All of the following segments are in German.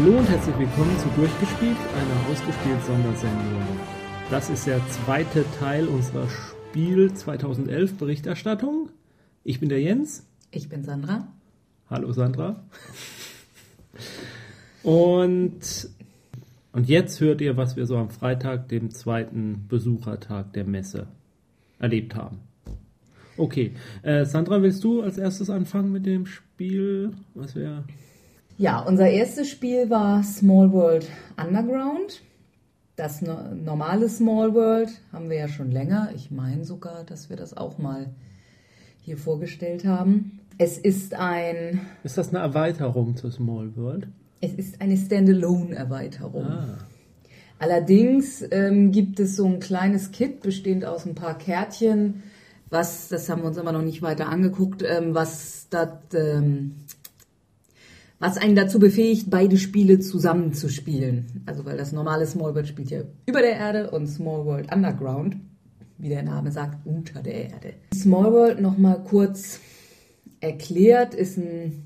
Hallo und herzlich willkommen zu Durchgespielt, einer ausgespielt Sondersendung. Das ist der zweite Teil unserer Spiel 2011 Berichterstattung. Ich bin der Jens. Ich bin Sandra. Hallo Sandra. Und, und jetzt hört ihr, was wir so am Freitag, dem zweiten Besuchertag der Messe, erlebt haben. Okay, äh, Sandra, willst du als erstes anfangen mit dem Spiel? Was wir Ja, unser erstes Spiel war Small World Underground. Das no normale Small World haben wir ja schon länger. Ich meine sogar, dass wir das auch mal hier vorgestellt haben. Es ist ein, ist das eine Erweiterung zu Small World? es ist eine Standalone-Erweiterung. Ah, Allerdings ähm, gibt es so ein kleines Kit bestehend aus ein paar Kärtchen, was, das haben wir uns aber noch nicht weiter angeguckt, ähm, was das, ähm, was einen dazu befähigt, beide Spiele zusammenzuspielen. Also weil das normale Small World spielt ja über der Erde und Small World Underground, wie der Name sagt, unter der Erde. Small World nochmal kurz erklärt, ist ein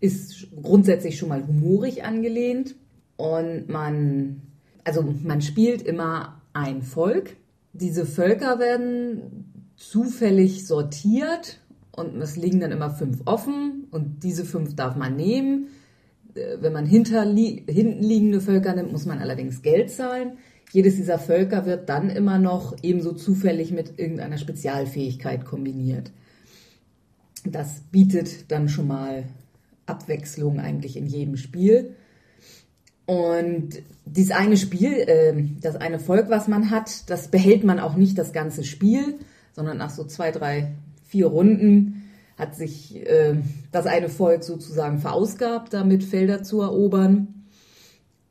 ist grundsätzlich schon mal humorig angelehnt und man, also man spielt immer ein Volk. Diese Völker werden zufällig sortiert und es liegen dann immer fünf offen und diese fünf darf man nehmen. Äh, Wenn man hinterli hinten liegende Völker nimmt, muss man allerdings Geld zahlen. Jedes dieser Völker wird dann immer noch ebenso zufällig mit irgendeiner Spezialfähigkeit kombiniert. Das bietet dann schon mal Abwechslung eigentlich in jedem Spiel. Und dieses eine Spiel, äh, das eine Volk, was man hat, das behält man auch nicht das ganze Spiel, sondern nach so zwei, drei, vier Runden hat sich äh, das eine Volk sozusagen verausgabt, damit Felder zu erobern.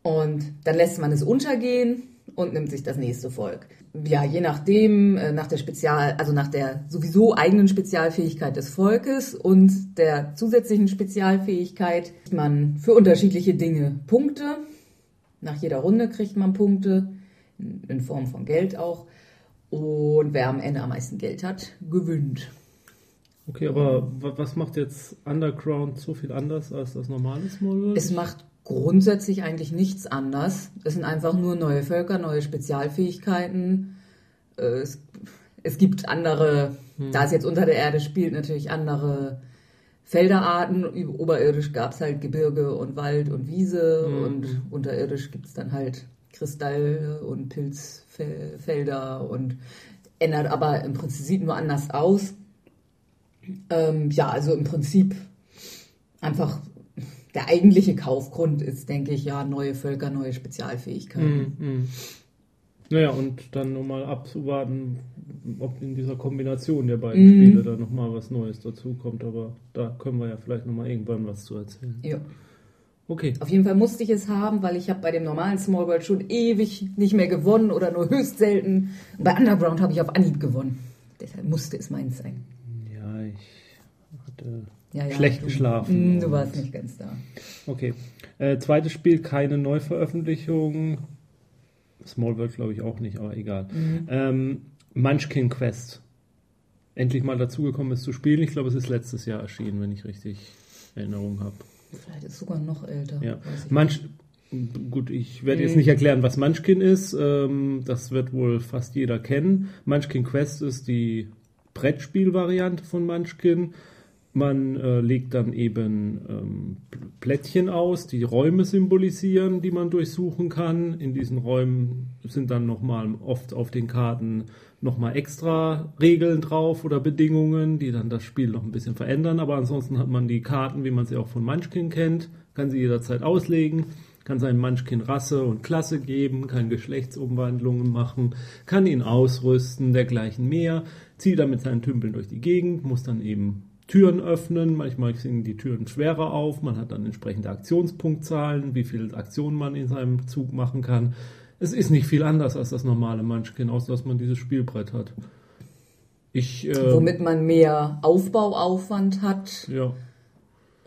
Und dann lässt man es untergehen und nimmt sich das nächste Volk. Ja, je nachdem, äh, nach der Spezial, also nach der sowieso eigenen Spezialfähigkeit des Volkes und der zusätzlichen Spezialfähigkeit kriegt man für unterschiedliche Dinge Punkte. Nach jeder Runde kriegt man Punkte, in Form von Geld auch. Und wer am Ende am meisten Geld hat, gewinnt. Okay, aber wa- was macht jetzt Underground so viel anders als das normale Small World? Es macht grundsätzlich eigentlich nichts anders. Es sind einfach nur neue Völker, neue Spezialfähigkeiten. Äh, Es, es gibt andere, da es jetzt unter der Erde spielt, natürlich andere Felderarten. Oberirdisch gab es halt Gebirge und Wald und Wiese und unterirdisch gibt es dann halt Kristalle und Pilzfelder und ändert aber im Prinzip sieht nur anders aus. Ähm, ja, also im Prinzip einfach der eigentliche Kaufgrund ist, denke ich, ja, neue Völker, neue Spezialfähigkeiten. Mhm. Naja, und dann nochmal abzuwarten, ob in dieser Kombination der beiden Mhm. Spiele da nochmal was Neues dazukommt. Aber da können wir ja vielleicht nochmal irgendwann was zu erzählen. Ja. Okay. Auf jeden Fall musste ich es haben, weil ich habe bei dem normalen Small World schon ewig nicht mehr gewonnen oder nur höchst selten. Bei Underground habe ich auf Anhieb gewonnen. Deshalb musste es meins sein. Ich hatte Ja, ja, schlecht du, geschlafen. Mm, Du warst nicht ganz da. Okay. Äh, zweites Spiel, keine Neuveröffentlichung. Small World glaube ich auch nicht, aber egal. Ähm, Munchkin Quest. Endlich mal dazugekommen ist zu spielen. Ich glaube, es ist letztes Jahr erschienen, wenn ich richtig Erinnerung habe. Vielleicht ist es sogar noch älter. Ja. Munch Gut, ich werde jetzt Mhm. nicht erklären, was Munchkin ist. Ähm, das wird wohl fast jeder kennen. Munchkin Quest ist die Brettspielvariante von Munchkin. Man äh, legt dann eben ähm, Plättchen aus, die Räume symbolisieren, die man durchsuchen kann. In diesen Räumen sind dann nochmal oft auf den Karten nochmal extra Regeln drauf oder Bedingungen, die dann das Spiel noch ein bisschen verändern. Aber ansonsten hat man die Karten, wie man sie auch von Munchkin kennt, kann sie jederzeit auslegen, kann seinem Munchkin Rasse und Klasse geben, kann Geschlechtsumwandlungen machen, kann ihn ausrüsten, dergleichen mehr, zieht dann mit seinen Tümpeln durch die Gegend, muss dann eben Türen öffnen, manchmal sind die Türen schwerer auf, man hat dann entsprechende Aktionspunktzahlen, wie viele Aktionen man in seinem Zug machen kann. Es ist nicht viel anders als das normale Munchkin, außer dass man dieses Spielbrett hat. Ich, äh, Womit man mehr Aufbauaufwand hat. ja.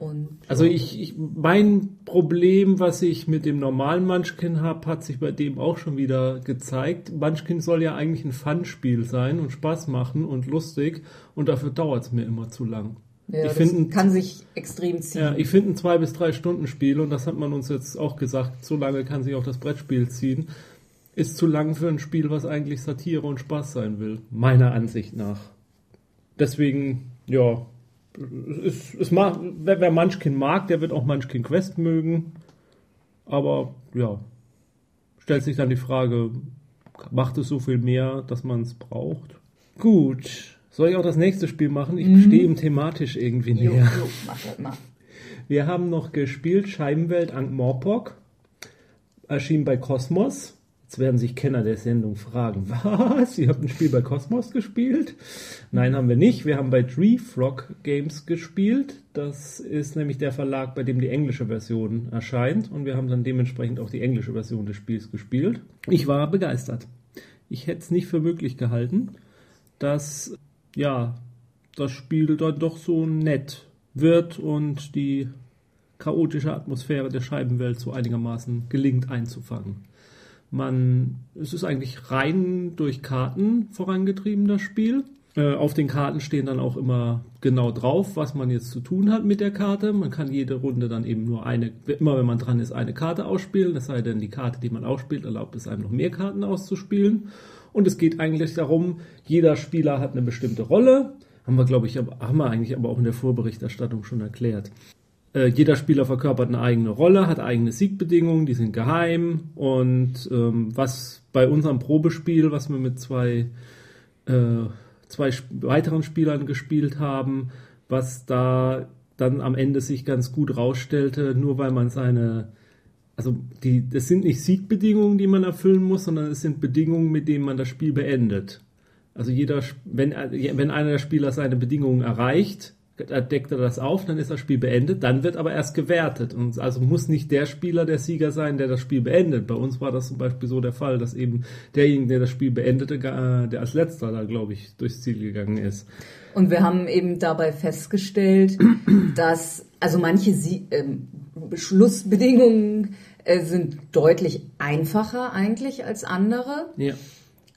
Und Also ich, ich, mein Problem, was ich mit dem normalen Munchkin habe, hat sich bei dem auch schon wieder gezeigt. Munchkin soll ja eigentlich ein Fun-Spiel sein und Spaß machen und lustig und dafür dauert es mir immer zu lang. Ja, ich das find, kann sich extrem ziehen. Ja, ich finde ein zwei bis drei Stunden Spiel und das hat man uns jetzt auch gesagt. So lange kann sich auch das Brettspiel ziehen. Ist zu lang für ein Spiel, was eigentlich Satire und Spaß sein will, meiner Ansicht nach. Deswegen, ja, es, es mag, wer, wer Munchkin mag, der wird auch Munchkin Quest mögen. Aber ja, stellt sich dann die Frage, macht es so viel mehr, dass man es braucht? Gut. Soll ich auch das nächste Spiel machen? Ich mhm. stehe ihm thematisch irgendwie jo, näher. Jo, mach das mal. Wir haben noch gespielt Scheibenwelt Ankh Morpok. Erschien bei Kosmos. Jetzt werden sich Kenner der Sendung fragen, was? Ihr habt ein Spiel bei Cosmos gespielt? Nein, haben wir nicht. Wir haben bei Tree Frog Games gespielt. Das ist nämlich der Verlag, bei dem die englische Version erscheint. Und wir haben dann dementsprechend auch die englische Version des Spiels gespielt. Ich war begeistert. Ich hätte es nicht für möglich gehalten, dass ja, das Spiel dann doch so nett wird und die chaotische Atmosphäre der Scheibenwelt so einigermaßen gelingt einzufangen. Man, es ist eigentlich rein durch Karten vorangetrieben, das Spiel. Äh, auf den Karten stehen dann auch immer genau drauf, was man jetzt zu tun hat mit der Karte. Man kann jede Runde dann eben nur eine, immer wenn man dran ist, eine Karte ausspielen. Es sei denn, die Karte, die man ausspielt, erlaubt es einem noch mehr Karten auszuspielen. Und es geht eigentlich darum, jeder Spieler hat eine bestimmte Rolle. Haben wir, glaube ich, haben wir eigentlich aber auch in der Vorberichterstattung schon erklärt. Äh, jeder Spieler verkörpert eine eigene Rolle, hat eigene Siegbedingungen, die sind geheim. Und ähm, was bei unserem Probespiel, was wir mit zwei, äh, zwei weiteren Spielern gespielt haben, was da dann am Ende sich ganz gut rausstellte, nur weil man seine, also die, das sind nicht Siegbedingungen, die man erfüllen muss, sondern es sind Bedingungen, mit denen man das Spiel beendet. Also jeder, wenn, wenn einer der Spieler seine Bedingungen erreicht, deckt er das auf, dann ist das Spiel beendet, dann wird aber erst gewertet. Und also muss nicht der Spieler der Sieger sein, der das Spiel beendet. Bei uns war das zum Beispiel so der Fall, dass eben derjenige, der das Spiel beendete, der als letzter da, glaube ich, durchs Ziel gegangen ist. Und wir haben eben dabei festgestellt, dass also manche Sie äh, Schlussbedingungen äh, sind deutlich einfacher eigentlich als andere. Ja.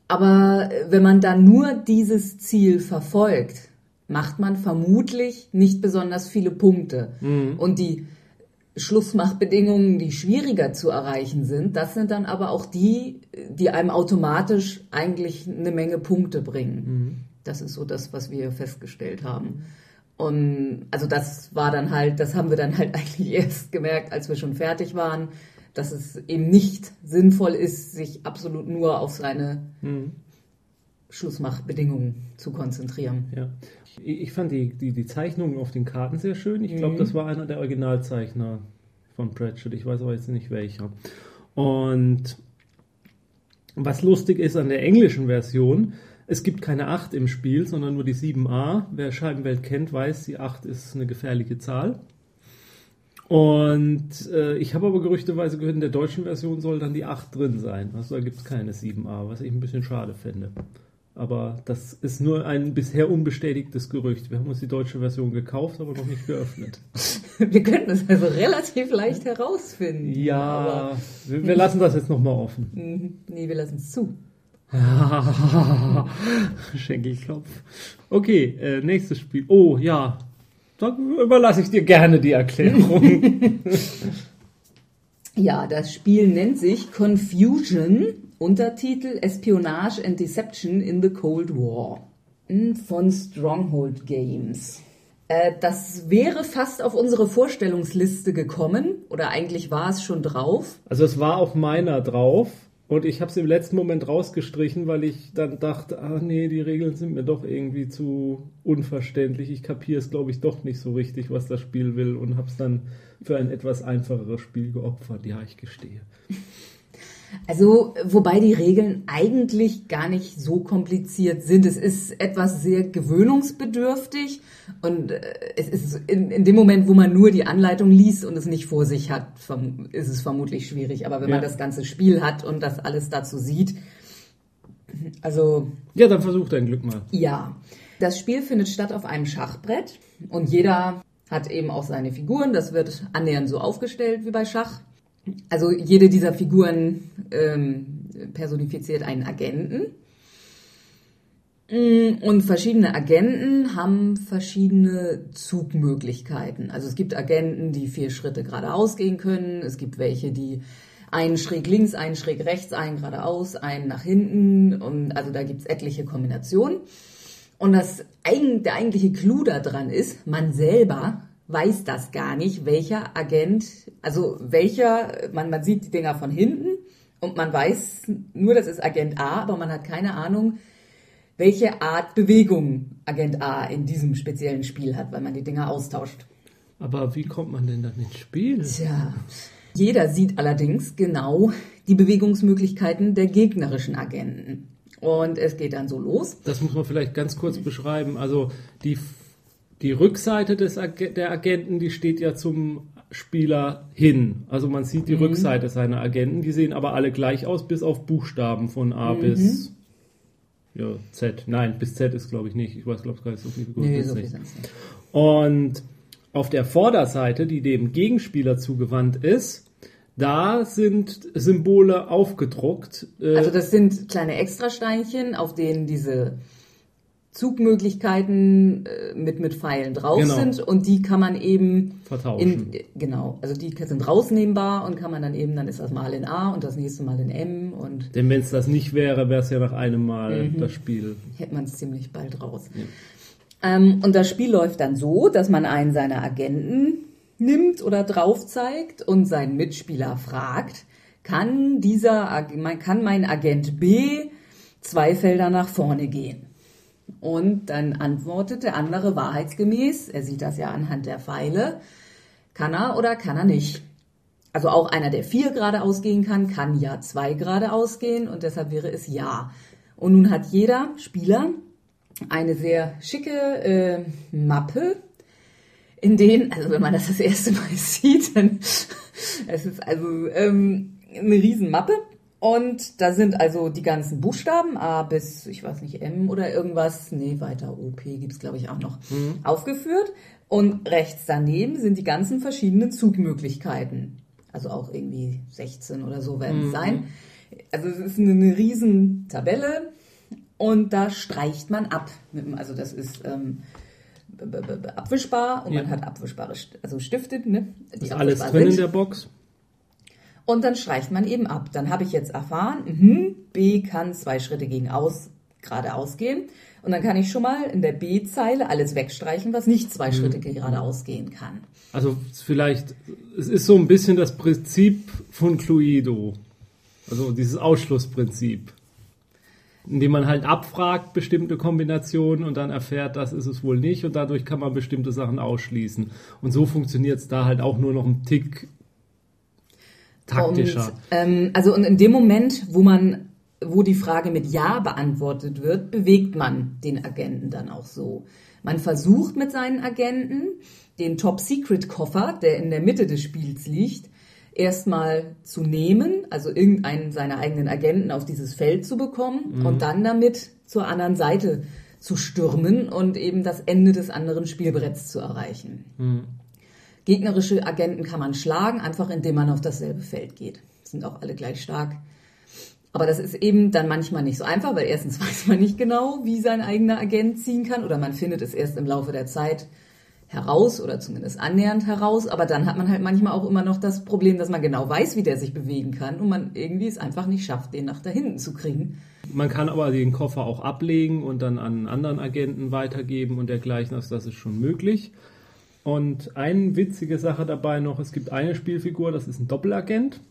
Aber wenn man dann nur dieses Ziel verfolgt, macht man vermutlich nicht besonders viele Punkte. Mhm. Und die Schlussmachbedingungen, die schwieriger zu erreichen sind, das sind dann aber auch die, die einem automatisch eigentlich eine Menge Punkte bringen. Mhm. Das ist so das, was wir festgestellt haben. Und also das war dann halt, das haben wir dann halt eigentlich erst gemerkt, als wir schon fertig waren, dass es eben nicht sinnvoll ist, sich absolut nur auf seine mhm. Schlussmachbedingungen zu konzentrieren. Ja. Ich fand die, die, die Zeichnungen auf den Karten sehr schön. Ich glaube, mhm. das war einer der Originalzeichner von Pratchett. Ich weiß aber jetzt nicht welcher. Und was lustig ist an der englischen Version, es gibt keine 8 im Spiel, sondern nur die 7a. Wer Scheibenwelt kennt, weiß, die 8 ist eine gefährliche Zahl. Und äh, ich habe aber gerüchteweise gehört, in der deutschen Version soll dann die 8 drin sein. Also da gibt es keine 7a, was ich ein bisschen schade finde. Aber das ist nur ein bisher unbestätigtes Gerücht. Wir haben uns die deutsche Version gekauft, aber noch nicht geöffnet. Wir könnten es also relativ leicht herausfinden. Ja, wir, wir, lassen das jetzt nochmal offen. Mhm. Nee, wir lassen es zu. Schenkelklopf. Okay, äh, nächstes Spiel. Oh, ja. Da überlasse ich dir gerne die Erklärung. ja, das Spiel nennt sich Confusion Untertitel Espionage and Deception in the Cold War von Stronghold Games. Äh, das wäre fast auf unsere Vorstellungsliste gekommen oder eigentlich war es schon drauf. Also es war auf meiner drauf und ich habe es im letzten Moment rausgestrichen, weil ich dann dachte, ah nee, die Regeln sind mir doch irgendwie zu unverständlich. Ich kapiere es, glaube ich, doch nicht so richtig, was das Spiel will und habe es dann für ein etwas einfacheres Spiel geopfert. Ja, ich gestehe. Also, wobei die Regeln eigentlich gar nicht so kompliziert sind. Es ist etwas sehr gewöhnungsbedürftig und äh, es ist in, in dem Moment, wo man nur die Anleitung liest und es nicht vor sich hat, ist es vermutlich schwierig. Aber wenn ja. man das ganze Spiel hat und das alles dazu sieht, also. Ja, dann versuch dein Glück mal. Ja. Das Spiel findet statt auf einem Schachbrett und jeder hat eben auch seine Figuren. Das wird annähernd so aufgestellt wie bei Schach. Also jede dieser Figuren ähm, personifiziert einen Agenten. Mm, Und verschiedene Agenten haben verschiedene Zugmöglichkeiten. Also es gibt Agenten, die vier Schritte geradeaus gehen können. Es gibt welche, die einen schräg links, einen schräg rechts, einen geradeaus, einen nach hinten. Und also da gibt's etliche Kombinationen. Und das, der eigentliche Clou daran ist, man selber weiß das gar nicht, welcher Agent, also welcher, man, man sieht die Dinger von hinten und man weiß nur, das ist Agent A, aber man hat keine Ahnung, welche Art Bewegung Agent A in diesem speziellen Spiel hat, weil man die Dinger austauscht. Aber wie kommt man denn dann ins Spiel? Tja. Jeder sieht allerdings genau die Bewegungsmöglichkeiten der gegnerischen Agenten. Und es geht dann so los. Das muss man vielleicht ganz kurz beschreiben. Also die, die Rückseite des der Agenten, die steht ja zum Spieler hin. Also man sieht die Rückseite seiner Agenten, die sehen aber alle gleich aus, bis auf Buchstaben von A bis ja, Z. Nein, bis Z ist glaube ich nicht. Ich weiß glaube ich gar nicht so viel Figuren Nee, so nicht. Und auf der Vorderseite, die dem Gegenspieler zugewandt ist, da sind Symbole aufgedruckt. Äh, Also das sind kleine Extrasteinchen, auf denen diese Zugmöglichkeiten äh, mit, mit Pfeilen drauf Genau. sind und die kann man eben Vertauschen. in, genau, also die sind rausnehmbar und kann man dann eben, dann ist das mal in A und das nächste Mal in M und Denn wenn es das nicht wäre, wäre es ja nach einem Mal Mhm. das Spiel. hätte man es ziemlich bald raus. Ähm, und das Spiel läuft dann so, dass man einen seiner Agenten nimmt oder drauf zeigt und seinen Mitspieler fragt, kann dieser, kann mein Agent B zwei Felder nach vorne gehen? Und dann antwortet der andere wahrheitsgemäß, er sieht das ja anhand der Pfeile, kann er oder kann er nicht. Also auch einer, der vier geradeaus gehen kann, kann ja zwei geradeaus gehen und deshalb wäre es ja. Und nun hat jeder Spieler eine sehr schicke äh, Mappe, in denen, also wenn man das das erste Mal sieht, dann es ist also ähm, eine Riesenmappe und da sind also die ganzen Buchstaben A bis, ich weiß nicht, M oder irgendwas, nee, weiter OP gibt's glaube ich auch noch, aufgeführt und rechts daneben sind die ganzen verschiedenen Zugmöglichkeiten. Also auch irgendwie 16 oder so werden es sein. Also es ist eine, eine riesen Tabelle und da streicht man ab. Also das ist ähm, abwischbar und Ja. man hat abwischbare also Stifte, ne? Die Ist alles drin in sind. der Box? Und dann streicht man eben ab. Dann habe ich jetzt erfahren, mhm, B kann zwei Schritte gegen aus, geradeaus gehen. Und dann kann ich schon mal in der B-Zeile alles wegstreichen, was nicht zwei Schritte geradeaus gehen kann. Also vielleicht, es ist so ein bisschen das Prinzip von Cluedo. Also dieses Ausschlussprinzip. Indem man halt abfragt bestimmte Kombinationen und dann erfährt, das ist es wohl nicht und dadurch kann man bestimmte Sachen ausschließen. Und so funktioniert es da halt auch nur noch ein Tick taktischer. Und, ähm, also und in dem Moment, wo man, wo die Frage mit Ja beantwortet wird, bewegt man den Agenten dann auch so. Man versucht mit seinen Agenten den Top-Secret-Koffer, der in der Mitte des Spiels liegt, erstmal zu nehmen, also irgendeinen seiner eigenen Agenten auf dieses Feld zu bekommen und dann damit zur anderen Seite zu stürmen und eben das Ende des anderen Spielbretts zu erreichen. Gegnerische Agenten kann man schlagen, einfach indem man auf dasselbe Feld geht. Sind auch alle gleich stark. Aber das ist eben dann manchmal nicht so einfach, weil erstens weiß man nicht genau, wie sein eigener Agent ziehen kann oder man findet es erst im Laufe der Zeit heraus oder zumindest annähernd heraus. Aber dann hat man halt manchmal auch immer noch das Problem, dass man genau weiß, wie der sich bewegen kann und man irgendwie es einfach nicht schafft, den nach da hinten zu kriegen. Man kann aber den Koffer auch ablegen und dann an einen anderen Agenten weitergeben und dergleichen. Also das ist schon möglich. Und eine witzige Sache dabei noch, es gibt eine Spielfigur, das ist ein Doppelagent.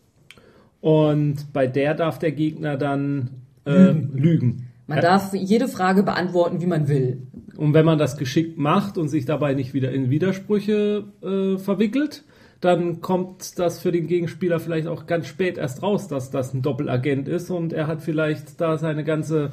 Und bei der darf der Gegner dann äh, lügen. Man Ja. darf jede Frage beantworten, wie man will. Und wenn man das geschickt macht und sich dabei nicht wieder in Widersprüche äh, verwickelt, dann kommt das für den Gegenspieler vielleicht auch ganz spät erst raus, dass das ein Doppelagent ist und er hat vielleicht da seine ganze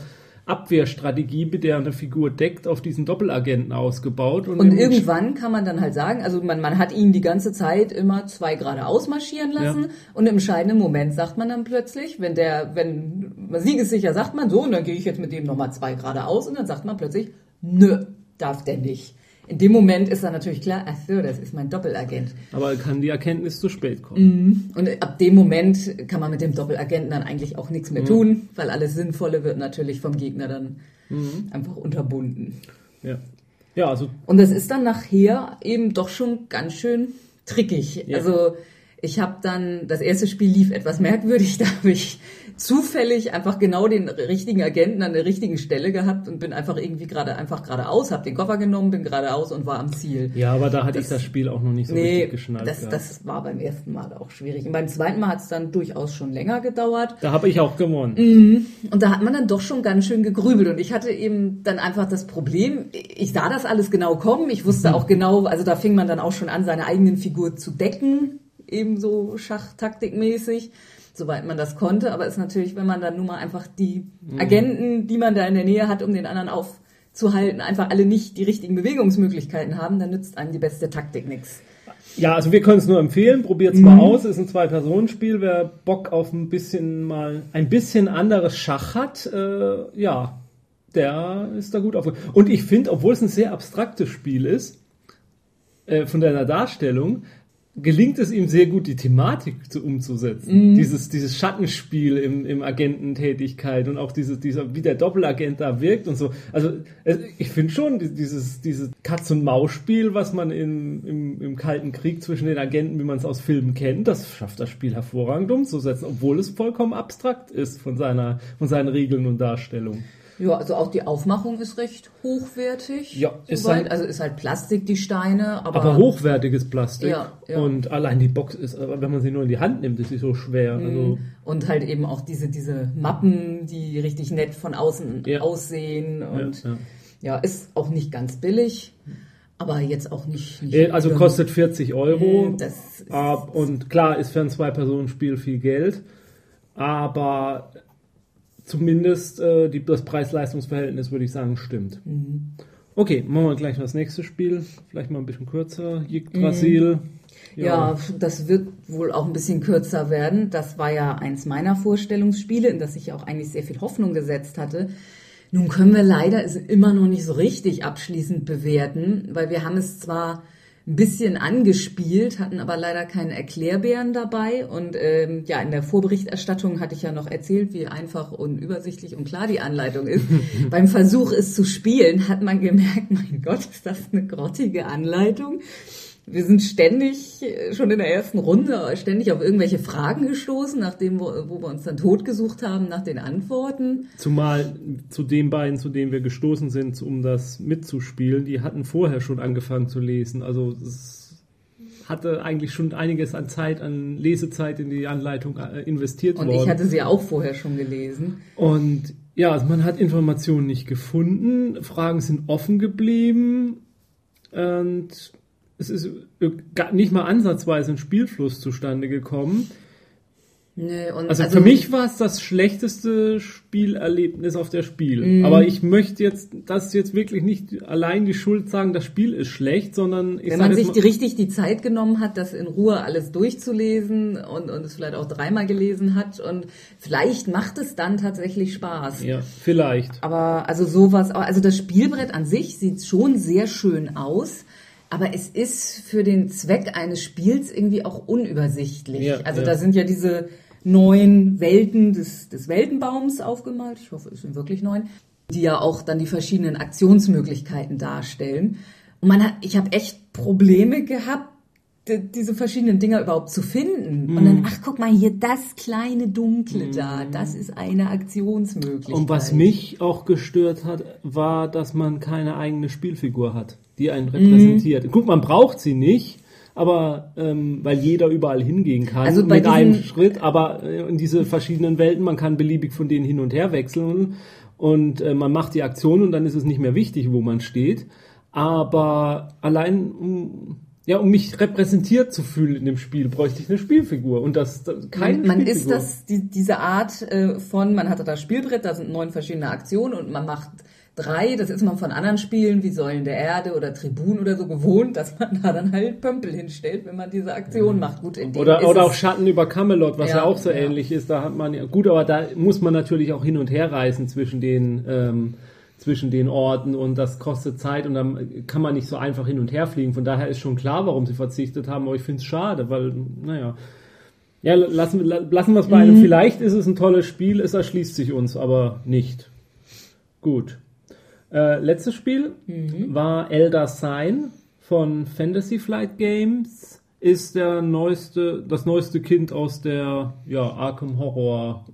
Abwehrstrategie, mit der eine Figur deckt, auf diesen Doppelagenten ausgebaut. Und, Und irgendwann kann man dann halt sagen, also man, man hat ihn die ganze Zeit immer zwei gerade ausmarschieren lassen Ja. und im entscheidenden Moment sagt man dann plötzlich, wenn der, wenn man siegessicher sagt man so und dann gehe ich jetzt mit dem nochmal zwei gerade aus und dann sagt man plötzlich, nö, darf der nicht. In dem Moment ist dann natürlich klar, ach so, das ist mein Doppelagent. aber kann die Erkenntnis zu spät kommen. Und ab dem Moment kann man mit dem Doppelagenten dann eigentlich auch nichts mehr tun, weil alles Sinnvolle wird natürlich vom Gegner dann einfach unterbunden. Ja. Ja, also Und das ist dann nachher eben doch schon ganz schön trickig. Ja. Also ich habe dann, das erste Spiel lief etwas merkwürdig, da habe ich zufällig einfach genau den richtigen Agenten an der richtigen Stelle gehabt und bin einfach irgendwie gerade einfach geradeaus, habe den Koffer genommen, bin geradeaus und war am Ziel. Ja, aber da hatte ich das Spiel auch noch nicht so Nee, richtig geschnallt. das, gehabt. das war beim ersten Mal auch schwierig. Und beim zweiten Mal hat es dann durchaus schon länger gedauert. da habe ich auch gewonnen. Mhm. Und da hat man dann doch schon ganz schön gegrübelt. Und ich hatte eben dann einfach das Problem, ich sah das alles genau kommen. Ich wusste auch genau, also da fing man dann auch schon an, seine eigenen Figur zu decken, ebenso schachtaktikmäßig, soweit man das konnte. Aber ist natürlich, wenn man dann nun mal einfach die Agenten, die man da in der Nähe hat, um den anderen aufzuhalten, einfach alle nicht die richtigen Bewegungsmöglichkeiten haben, dann nützt einem die beste Taktik nichts. Ja, also wir können es nur empfehlen. Probiert es Mhm. mal aus. Ist ein Zwei-Personen-Spiel. Wer Bock auf ein bisschen mal ein bisschen anderes Schach hat, äh, ja, der ist da gut auf. Und ich finde, obwohl es ein sehr abstraktes Spiel ist, äh, von deiner Darstellung, gelingt es ihm sehr gut, die Thematik zu, umzusetzen. Dieses, dieses Schattenspiel im, im Agententätigkeit und auch dieses, dieser, wie der Doppelagent da wirkt und so. Also ich finde schon, die- dieses, dieses Katz-und-Maus-Spiel, was man im, im, im Kalten Krieg zwischen den Agenten, wie man es aus Filmen kennt, das schafft das Spiel hervorragend umzusetzen, obwohl es vollkommen abstrakt ist von seiner, von seinen Regeln und Darstellungen. Ja, also auch die Aufmachung ist recht hochwertig. Ja, ist halt- also ist halt Plastik, die Steine, aber, Aber hochwertiges Plastik. Ja, ja. Und allein die Box ist, aber wenn man sie nur in die Hand nimmt, ist sie so schwer. Mhm. Also, und halt eben auch diese, diese Mappen, die richtig nett von außen Ja. aussehen ja, und ja, ist auch nicht ganz billig, aber jetzt auch nicht. nicht Also kostet 40 Euro. Das ist- und klar ist für ein Zwei-Personen-Spiel viel Geld. Aber zumindest äh, die, das Preis-Leistungs-Verhältnis, würde ich sagen, stimmt. Mhm. Okay, machen wir gleich das nächste Spiel. Vielleicht mal ein bisschen kürzer. Yggdrasil. Ja, das wird wohl auch ein bisschen kürzer werden. Das war ja eins meiner Vorstellungsspiele, in das ich ja auch eigentlich sehr viel Hoffnung gesetzt hatte. Nun können wir leider es immer noch nicht so richtig abschließend bewerten, weil wir haben es zwar ein bisschen angespielt, hatten aber leider keinen Erklärbären dabei. Und ähm, ja, in der Vorberichterstattung hatte ich ja noch erzählt, wie einfach und übersichtlich und klar die Anleitung ist. Beim Versuch, es zu spielen, hat man gemerkt, mein Gott, ist das eine grottige Anleitung. Wir sind ständig, äh, schon in der ersten Runde, ständig auf irgendwelche Fragen gestoßen, nachdem, wo, wo wir uns dann totgesucht haben nach den Antworten. Zumal zu den beiden, zu denen wir gestoßen sind, um das mitzuspielen, die hatten vorher schon angefangen zu lesen. Also es hatte eigentlich schon einiges an Zeit, an Lesezeit in die Anleitung äh, investiert Und worden. ich hatte sie auch vorher schon gelesen. Und ja, also man hat Informationen nicht gefunden, Fragen sind offen geblieben und es ist gar nicht mal ansatzweise ein Spielfluss zustande gekommen. Nee, und Also, für mich war es das schlechteste Spielerlebnis auf der Spiel. Mhm. Aber ich möchte jetzt das jetzt wirklich nicht allein die Schuld sagen, das Spiel ist schlecht, sondern ich wenn man sich richtig die Zeit genommen hat, das in Ruhe alles durchzulesen und, und es vielleicht auch dreimal gelesen hat und vielleicht macht es dann tatsächlich Spaß. ja, vielleicht. Aber also sowas, also das Spielbrett an sich sieht schon sehr schön aus, aber es ist für den Zweck eines Spiels irgendwie auch unübersichtlich. Ja, also ja. da sind ja diese neun Welten des, des Weltenbaums aufgemalt, ich hoffe, es sind wirklich neun, die ja auch dann die verschiedenen Aktionsmöglichkeiten darstellen. Und man hat, ich habe echt Probleme gehabt, diese verschiedenen Dinger überhaupt zu finden. Und Mhm. dann, ach guck mal hier, das kleine Dunkle da, das ist eine Aktionsmöglichkeit. Und was mich auch gestört hat, war, dass man keine eigene Spielfigur hat, die einen repräsentiert. Mhm. Guck, man braucht sie nicht, aber ähm, weil jeder überall hingehen kann Also bei mit einem Schritt, aber äh, in diese verschiedenen Welten, man kann beliebig von denen hin und her wechseln und äh, man macht die Aktion und dann ist es nicht mehr wichtig, wo man steht. Aber allein um ja, um mich repräsentiert zu fühlen in dem Spiel, bräuchte ich eine Spielfigur. Und das, das keine Man, man ist das, die, diese Art äh, von, man hatte das Spielbrett, da sind neun verschiedene Aktionen und man macht drei, das ist man von anderen Spielen wie Säulen der Erde oder Tribun oder so gewohnt, dass man da dann halt Pömpel hinstellt, wenn man diese Aktion macht. Gut, in dem Oder, oder auch Schatten über Camelot, was ja, Ja, auch so ja. ähnlich ist. Da hat man ja, gut, aber da muss man natürlich auch hin und her reisen zwischen den, ähm, zwischen den Orten und das kostet Zeit und dann kann man nicht so einfach hin und her fliegen. Von daher ist schon klar, warum sie verzichtet haben, aber ich finde es schade, weil, naja. Ja, lassen, la- lassen wir es bei einem. Mhm. Vielleicht ist es ein tolles Spiel, es erschließt sich uns aber nicht. Gut. Äh, letztes Spiel Mhm. war Elder Sign von Fantasy Flight Games. Ist der neueste, das neueste Kind aus der ja, Arkham Horror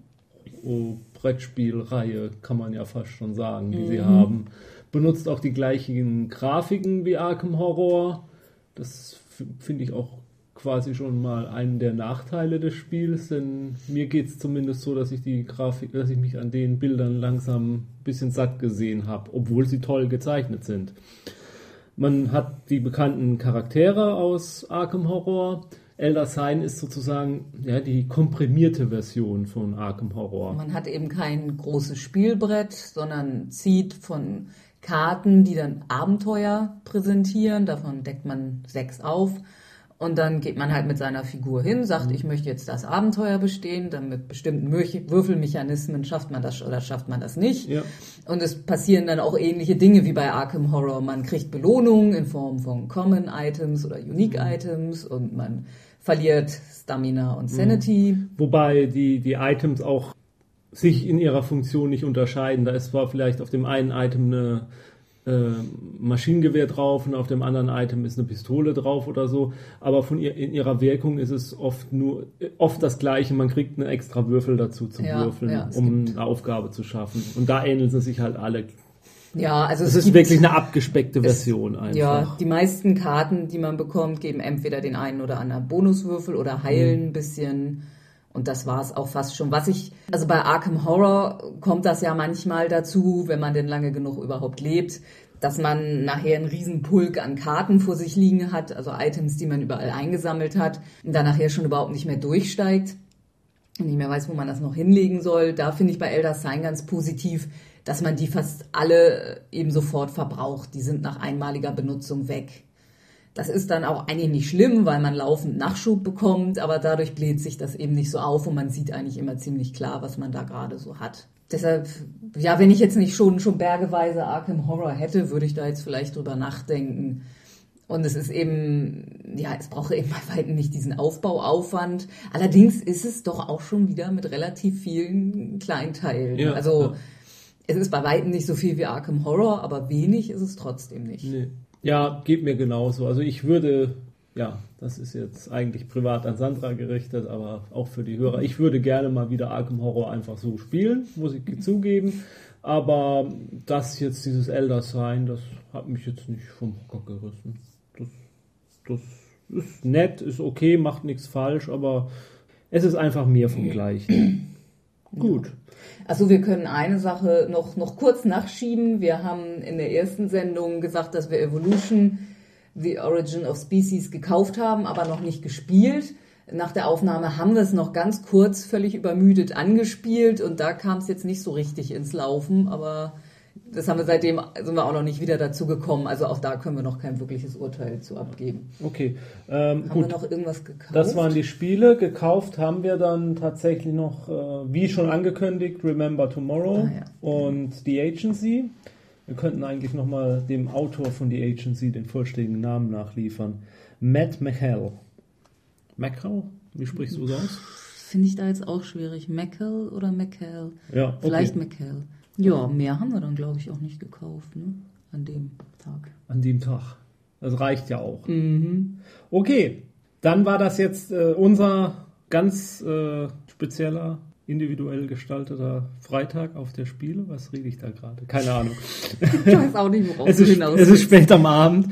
Brettspielreihe, kann man ja fast schon sagen, die sie haben. Benutzt auch die gleichen Grafiken wie Arkham Horror. Das finde ich auch quasi schon mal einen der Nachteile des Spiels, denn mir geht es zumindest so, dass ich die Grafik, dass ich mich an den Bildern langsam ein bisschen satt gesehen habe, obwohl sie toll gezeichnet sind. Man hat die bekannten Charaktere aus Arkham Horror. Elder Sign ist sozusagen ja, die komprimierte Version von Arkham Horror. Man hat eben kein großes Spielbrett, sondern zieht von Karten, die dann Abenteuer präsentieren. Davon deckt man sechs auf. Und dann geht man halt mit seiner Figur hin, sagt, ich möchte jetzt das Abenteuer bestehen, dann mit bestimmten Würfelmechanismen schafft man das oder schafft man das nicht. Ja. Und es passieren dann auch ähnliche Dinge wie bei Arkham Horror. Man kriegt Belohnungen in Form von Common Items oder Unique Items und man verliert Stamina und Sanity. Wobei die, die Items auch sich in ihrer Funktion nicht unterscheiden. Da ist zwar vielleicht auf dem einen Item eine Maschinengewehr drauf und auf dem anderen Item ist eine Pistole drauf oder so, aber von ihr, in ihrer Wirkung ist es oft nur äh, oft das gleiche. Man kriegt einen extra Würfel dazu zum Ja, Würfeln, ja, es um gibt- eine Aufgabe zu schaffen. Und da ähneln sie sich halt alle. Ja, also Es es ist gibt, wirklich eine abgespeckte Version einfach. Ja, die meisten Karten, die man bekommt, geben entweder den einen oder anderen Bonuswürfel oder heilen ein bisschen. Und das war es auch fast schon. Was ich, also bei Arkham Horror kommt das ja manchmal dazu, wenn man denn lange genug überhaupt lebt, dass man nachher einen riesen Pulk an Karten vor sich liegen hat, also Items, die man überall eingesammelt hat, und dann nachher schon überhaupt nicht mehr durchsteigt und nicht mehr weiß, wo man das noch hinlegen soll. Da finde ich bei Elder Sign ganz positiv, dass man die fast alle eben sofort verbraucht. Die sind nach einmaliger Benutzung weg. Das ist dann auch eigentlich nicht schlimm, weil man laufend Nachschub bekommt, aber dadurch bläht sich das eben nicht so auf und man sieht eigentlich immer ziemlich klar, was man da gerade so hat. Deshalb, ja, wenn ich jetzt nicht schon, schon bergeweise Arkham Horror hätte, würde ich da jetzt vielleicht drüber nachdenken. Und es ist eben, ja, es braucht eben bei weitem nicht diesen Aufbauaufwand. Allerdings ist es doch auch schon wieder mit relativ vielen Kleinteilen. Ja, also, ja. es ist bei weitem nicht so viel wie Arkham Horror, aber wenig ist es trotzdem nicht. Nee. Ja, geht mir genauso. Also ich würde, ja, das ist jetzt eigentlich privat an Sandra gerichtet, aber auch für die Hörer. Ich würde gerne mal wieder Arkham Horror einfach so spielen, muss ich zugeben. Aber das jetzt, dieses Elder Sign, das hat mich jetzt nicht vom Hocker gerissen. Das, das ist nett, ist okay, macht nichts falsch, aber es ist einfach mehr vom Gleichen. Gut. Also wir können eine Sache noch, noch kurz nachschieben. Wir haben in der ersten Sendung gesagt, dass wir Evolution, The Origin of Species gekauft haben, aber noch nicht gespielt. Nach der Aufnahme haben wir es noch ganz kurz völlig übermüdet angespielt und da kam es jetzt nicht so richtig ins Laufen, aber das haben wir seitdem, sind wir auch noch nicht wieder dazu gekommen. Also auch da können wir noch kein wirkliches Urteil zu abgeben. Okay. Ähm, Haben gut. wir noch irgendwas gekauft? Das waren die Spiele. Gekauft haben wir dann tatsächlich noch, äh, wie schon angekündigt, Remember Tomorrow Ah, ja. und The Agency. Wir könnten eigentlich nochmal dem Autor von The Agency den vollständigen Namen nachliefern. Matt McHale. McHale? Wie sprichst du es aus? Finde ich da jetzt auch schwierig. Mackel oder Mackel? Ja, okay. Vielleicht Mackel. Ja, mehr haben wir dann, glaube ich, auch nicht gekauft, ne? An dem Tag. An dem Tag. Das reicht ja auch. Mhm. Okay, dann war das jetzt äh, unser ganz äh, spezieller, individuell gestalteter Freitag auf der Spiele. Was rede ich da gerade? Keine Ahnung. Ich weiß auch nicht, worauf es, ist, hinaus es ist spät am Abend.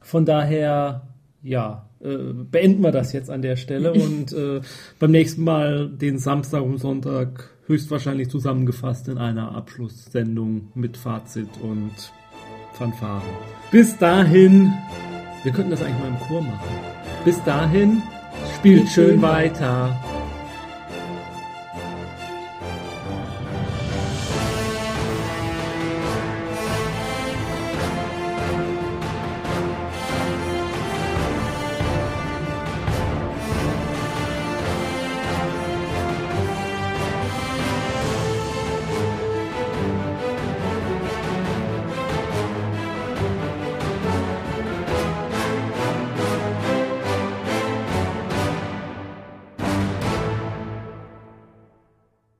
Von daher, ja, äh, beenden wir das jetzt an der Stelle und äh, beim nächsten Mal den Samstag und Sonntag höchstwahrscheinlich zusammengefasst in einer Abschlusssendung mit Fazit und Fanfaren. Bis dahin, wir könnten das eigentlich mal im Chor machen. Bis dahin, spielt schön weiter.